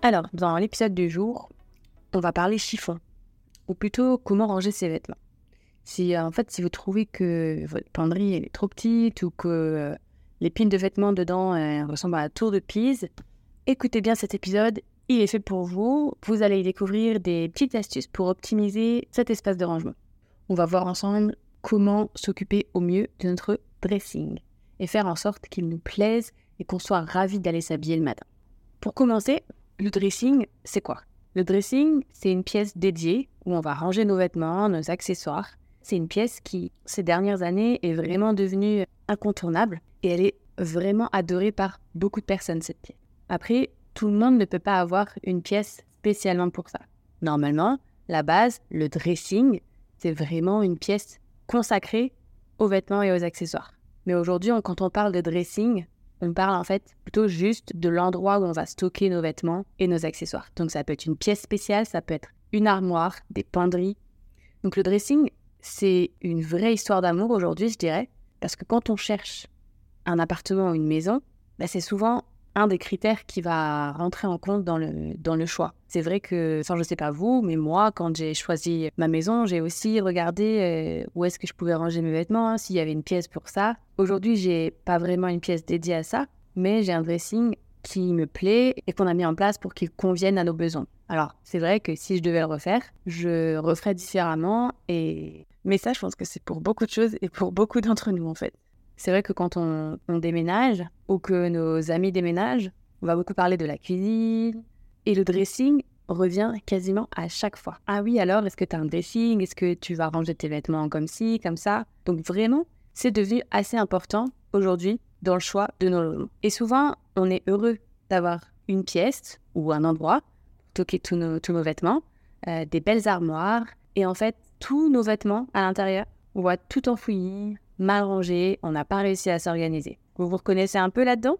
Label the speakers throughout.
Speaker 1: Alors, dans l'épisode du jour, on va parler chiffon, ou plutôt comment ranger ses vêtements. Si en fait, si vous trouvez que votre penderie est trop petite ou que euh, les de vêtements dedans euh, ressemblent à la tour de Pise, écoutez bien cet épisode, il est fait pour vous. Vous allez y découvrir des petites astuces pour optimiser cet espace de rangement. On va voir ensemble comment s'occuper au mieux de notre dressing et faire en sorte qu'il nous plaise et qu'on soit ravi d'aller s'habiller le matin. Pour commencer, le dressing, c'est quoi? Le dressing, c'est une pièce dédiée où on va ranger nos vêtements, nos accessoires. C'est une pièce qui, ces dernières années, est vraiment devenue incontournable et elle est vraiment adorée par beaucoup de personnes, cette pièce. Après, tout le monde ne peut pas avoir une pièce spécialement pour ça. Normalement, la base, le dressing, c'est vraiment une pièce consacrée aux vêtements et aux accessoires. Mais aujourd'hui, quand on parle de dressing, on parle en fait plutôt juste de l'endroit où on va stocker nos vêtements et nos accessoires. Donc ça peut être une pièce spéciale, ça peut être une armoire, des penderies. Donc le dressing, c'est une vraie histoire d'amour aujourd'hui, je dirais, parce que quand on cherche un appartement ou une maison, bah, c'est souvent un des critères qui va rentrer en compte dans le, dans le choix. C'est vrai que, enfin je sais pas vous, mais moi, quand j'ai choisi ma maison, j'ai aussi regardé euh, où est-ce que je pouvais ranger mes vêtements, hein, s'il y avait une pièce pour ça. Aujourd'hui, j'ai pas vraiment une pièce dédiée à ça, mais j'ai un dressing qui me plaît et qu'on a mis en place pour qu'il convienne à nos besoins. Alors, c'est vrai que si je devais le refaire, je referais différemment mais ça, je pense que c'est pour beaucoup de choses et pour beaucoup d'entre nous en fait. C'est vrai que quand on, déménage ou que nos amis déménagent, on va beaucoup parler de la cuisine et le dressing revient quasiment à chaque fois. Ah oui, alors est-ce que tu as un dressing? Est-ce que tu vas ranger tes vêtements comme ci, comme ça? Donc vraiment, c'est devenu assez important aujourd'hui dans le choix de nos logements. Et souvent, on est heureux d'avoir une pièce ou un endroit pour stocker tous nos, vêtements, euh, des belles armoires, et en fait, tous nos vêtements à l'intérieur, on voit tout enfoui, mal rangé, on n'a pas réussi à s'organiser. Vous vous reconnaissez un peu là-dedans?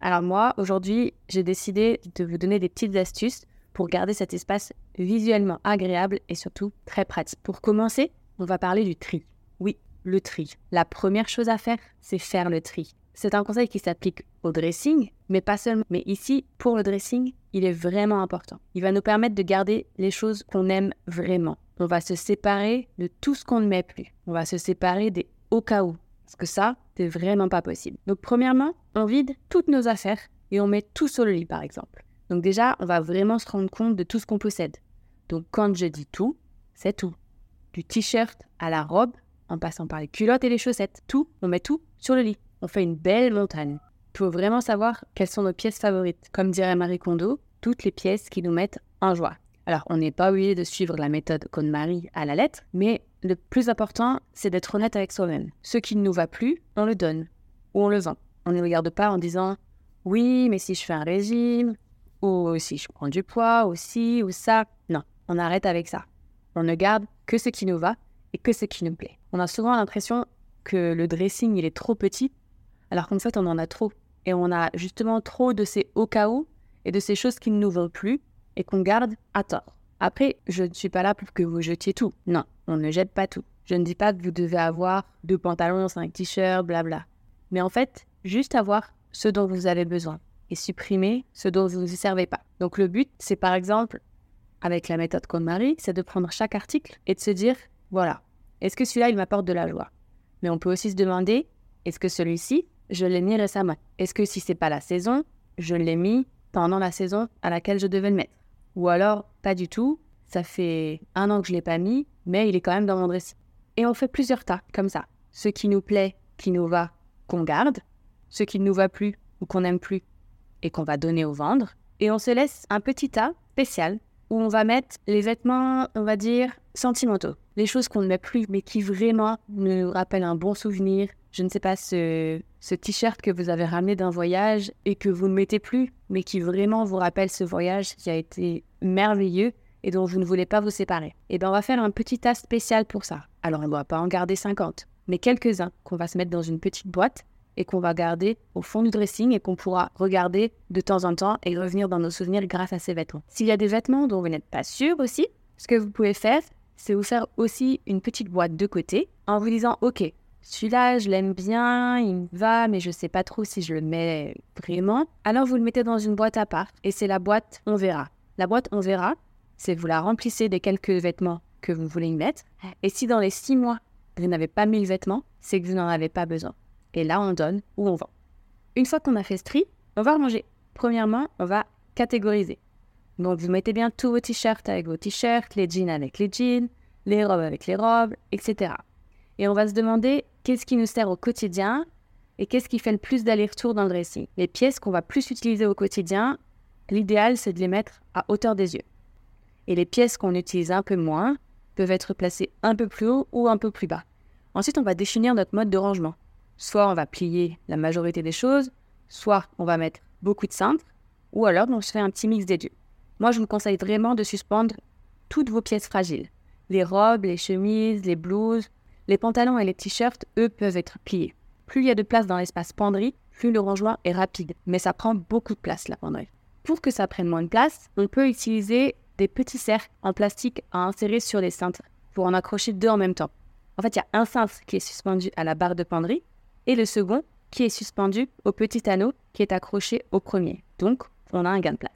Speaker 1: Alors moi, aujourd'hui, j'ai décidé de vous donner des petites astuces pour garder cet espace visuellement agréable et surtout très pratique. Pour commencer, on va parler du tri. Oui, le tri. La première chose à faire, c'est faire le tri. C'est un conseil qui s'applique au dressing, mais pas seulement. Mais ici, pour le dressing, il est vraiment important. Il va nous permettre de garder les choses qu'on aime vraiment. On va se séparer de tout ce qu'on ne met plus. On va se séparer des au cas où. Parce que ça, c'est vraiment pas possible. Donc, premièrement, on vide toutes nos affaires et on met tout sur le lit, par exemple. Donc, déjà, on va vraiment se rendre compte de tout ce qu'on possède. Donc, quand je dis tout, c'est tout. Du t-shirt à la robe, en passant par les culottes et les chaussettes. Tout, on met tout sur le lit. On fait une belle montagne. Il faut vraiment savoir quelles sont nos pièces favorites. Comme dirait Marie Kondo, toutes les pièces qui nous mettent en joie. Alors, on n'est pas obligé de suivre la méthode Marie à la lettre, mais le plus important, c'est d'être honnête avec soi-même. Ce qui ne nous va plus, on le donne ou on le vend. On ne regarde pas en disant oui, mais si je fais un régime, ou si je prends du poids, ou si, ou ça. Non, on arrête avec ça. On ne garde que ce qui nous va et que ce qui nous plaît. On a souvent l'impression que le dressing, il est trop petit, alors qu'en fait, on en a trop. Et on a justement trop de ces au cas où et de ces choses qui ne nous vont plus et qu'on garde à tort. Après, je ne suis pas là pour que vous jetiez tout. Non, on ne jette pas tout. Je ne dis pas que vous devez avoir deux pantalons, cinq t-shirts, blabla. Mais en fait, juste avoir ce dont vous avez besoin et supprimer ce dont vous ne vous servez pas. Donc le but, c'est par exemple, avec la méthode KonMari, c'est de prendre chaque article et de se dire, voilà, est-ce que celui-là, il m'apporte de la joie? Mais on peut aussi se demander, est-ce que celui-ci, je l'ai mis récemment? Est-ce que si c'est pas la saison, je l'ai mis pendant la saison à laquelle je devais le mettre? Ou alors, pas du tout, ça fait un an que je ne l'ai pas mis, mais il est quand même dans mon dressing. Et on fait plusieurs tas, comme ça. Ce qui nous plaît, qui nous va, qu'on garde. Ce qui ne nous va plus ou qu'on n'aime plus et qu'on va donner au vendre. Et on se laisse un petit tas spécial où on va mettre les vêtements, on va dire, sentimentaux. Les choses qu'on ne met plus, mais qui vraiment nous rappellent un bon souvenir. Je ne sais pas, ce, ce t-shirt que vous avez ramené d'un voyage et que vous ne mettez plus, mais qui vraiment vous rappelle ce voyage qui a été merveilleux et dont vous ne voulez pas vous séparer. Et eh bien on va faire un petit tas spécial pour ça. Alors on ne doit pas en garder 50, mais quelques-uns qu'on va se mettre dans une petite boîte et qu'on va garder au fond du dressing et qu'on pourra regarder de temps en temps et revenir dans nos souvenirs grâce à ces vêtements. S'il y a des vêtements dont vous n'êtes pas sûr aussi, ce que vous pouvez faire, c'est vous faire aussi une petite boîte de côté en vous disant OK, celui-là, je l'aime bien, il me va, mais je ne sais pas trop si je le mets vraiment. Alors vous le mettez dans une boîte à part et c'est la boîte on verra. La boîte on verra, c'est vous la remplissez des quelques vêtements que vous voulez y mettre. Et si dans les six mois, vous n'avez pas mis le vêtement, c'est que vous n'en avez pas besoin. Et là, on donne ou on vend. Une fois qu'on a fait ce tri, on va ranger. Premièrement, on va catégoriser. Donc, vous mettez bien tous vos t-shirts avec vos t-shirts, les jeans avec les jeans, les robes avec les robes, etc. Et on va se demander qu'est-ce qui nous sert au quotidien et qu'est-ce qui fait le plus d'aller-retour dans le dressing? Les pièces qu'on va plus utiliser au quotidien, l'idéal, c'est de les mettre à hauteur des yeux. Et les pièces qu'on utilise un peu moins peuvent être placées un peu plus haut ou un peu plus bas. Ensuite, on va définir notre mode de rangement. Soit on va plier la majorité des choses, soit on va mettre beaucoup de cintres, ou alors on se fait un petit mix des deux. Moi, je vous conseille vraiment de suspendre toutes vos pièces fragiles. Les robes, les chemises, les blouses, les pantalons et les t-shirts, eux, peuvent être pliés. Plus il y a de place dans l'espace penderie, plus le rangement est rapide. Mais ça prend beaucoup de place, la penderie. Pour que ça prenne moins de place, on peut utiliser des petits cercles en plastique à insérer sur les cintres pour en accrocher deux en même temps. En fait, il y a un cintre qui est suspendu à la barre de penderie et le second qui est suspendu au petit anneau qui est accroché au premier. Donc, on a un gain de place.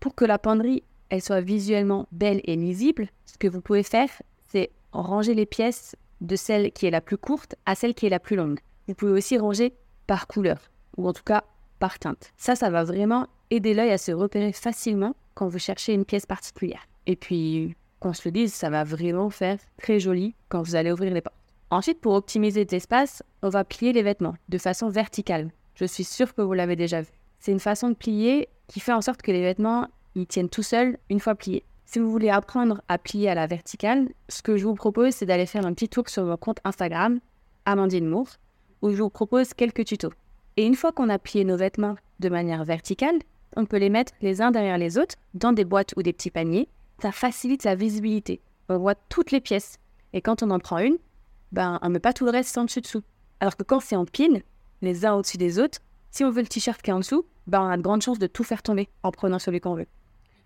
Speaker 1: Pour que la penderie elle soit visuellement belle et lisible, ce que vous pouvez faire, c'est ranger les pièces de celle qui est la plus courte à celle qui est la plus longue. Vous pouvez aussi ranger par couleur, ou en tout cas par teinte. Ça, ça va vraiment aider l'œil à se repérer facilement quand vous cherchez une pièce particulière. Et puis, qu'on se le dise, ça va vraiment faire très joli quand vous allez ouvrir les portes. Ensuite, pour optimiser cet espace, on va plier les vêtements de façon verticale. Je suis sûre que vous l'avez déjà vu. C'est une façon de plier qui fait en sorte que les vêtements ils tiennent tout seuls une fois pliés. Si vous voulez apprendre à plier à la verticale, ce que je vous propose, c'est d'aller faire un petit tour sur mon compte Instagram, Amandine Moore, où je vous propose quelques tutos. Et une fois qu'on a plié nos vêtements de manière verticale, on peut les mettre les uns derrière les autres dans des boîtes ou des petits paniers. Ça facilite la visibilité. On voit toutes les pièces. Et quand on en prend une, ben, on ne met pas tout le reste en dessus dessous. Alors que quand c'est en pile, les uns au-dessus des autres, si on veut le t-shirt qui est en dessous, ben, on a de grandes chances de tout faire tomber en prenant celui qu'on veut.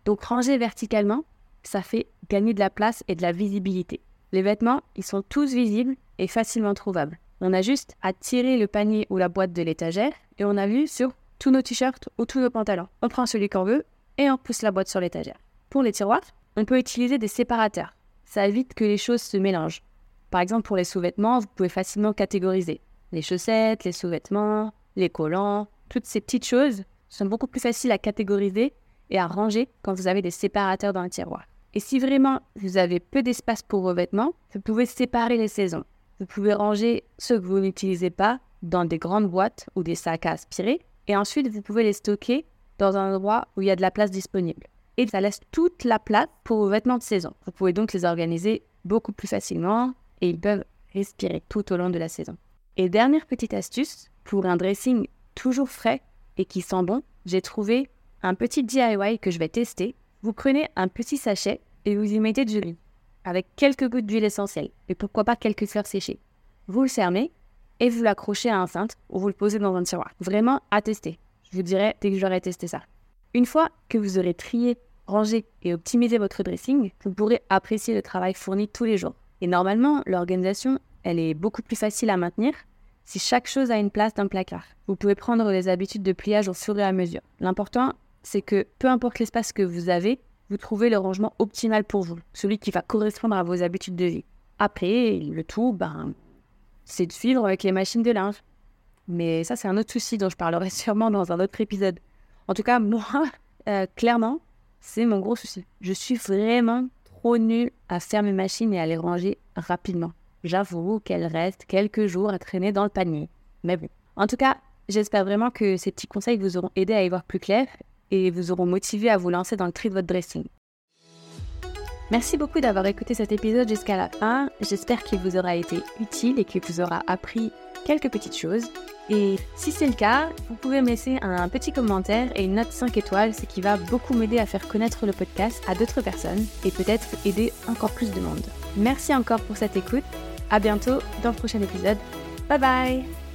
Speaker 1: Donc ranger verticalement, ça fait gagner de la place et de la visibilité. Les vêtements, ils sont tous visibles et facilement trouvables. On a juste à tirer le panier ou la boîte de l'étagère et on a vu sur tous nos t-shirts ou tous nos pantalons. On prend celui qu'on veut et on pousse la boîte sur l'étagère. Pour les tiroirs, on peut utiliser des séparateurs. Ça évite que les choses se mélangent. Par exemple, pour les sous-vêtements, vous pouvez facilement catégoriser les chaussettes, les sous-vêtements, les collants, toutes ces petites choses sont beaucoup plus faciles à catégoriser et à ranger quand vous avez des séparateurs dans le tiroir. Et si vraiment vous avez peu d'espace pour vos vêtements, vous pouvez séparer les saisons. Vous pouvez ranger ceux que vous n'utilisez pas dans des grandes boîtes ou des sacs à aspirer et ensuite vous pouvez les stocker dans un endroit où il y a de la place disponible. Et ça laisse toute la place pour vos vêtements de saison. Vous pouvez donc les organiser beaucoup plus facilement et ils peuvent respirer tout au long de la saison. Et dernière petite astuce, pour un dressing toujours frais et qui sent bon, j'ai trouvé un petit DIY que je vais tester. Vous prenez un petit sachet et vous y mettez du riz avec quelques gouttes d'huile essentielle et pourquoi pas quelques fleurs séchées. Vous le fermez et vous l'accrochez à un cintre ou vous le posez dans un tiroir. Vraiment à tester. Je vous dirai dès que j'aurai testé ça. Une fois que vous aurez trié, rangé et optimisé votre dressing, vous pourrez apprécier le travail fourni tous les jours. Et normalement, l'organisation, elle est beaucoup plus facile à maintenir si chaque chose a une place dans le placard. Vous pouvez prendre les habitudes de pliage au fur et à mesure. L'important, c'est que peu importe l'espace que vous avez, vous trouvez le rangement optimal pour vous, celui qui va correspondre à vos habitudes de vie. Après, le tout, ben, c'est de suivre avec les machines de linge. Mais ça, c'est un autre souci dont je parlerai sûrement dans un autre épisode. En tout cas, moi, euh, clairement, c'est mon gros souci. Je suis vraiment trop nulle à faire mes machines et à les ranger rapidement. J'avoue qu'elles restent quelques jours à traîner dans le panier. Mais bon. En tout cas, j'espère vraiment que ces petits conseils vous auront aidé à y voir plus clair et vous auront motivé à vous lancer dans le tri de votre dressing. Merci beaucoup d'avoir écouté cet épisode jusqu'à la fin. J'espère qu'il vous aura été utile et qu'il vous aura appris quelques petites choses. Et si c'est le cas, vous pouvez me laisser un petit commentaire et une note 5 étoiles, ce qui va beaucoup m'aider à faire connaître le podcast à d'autres personnes et peut-être aider encore plus de monde. Merci encore pour cette écoute. À bientôt dans le prochain épisode. Bye bye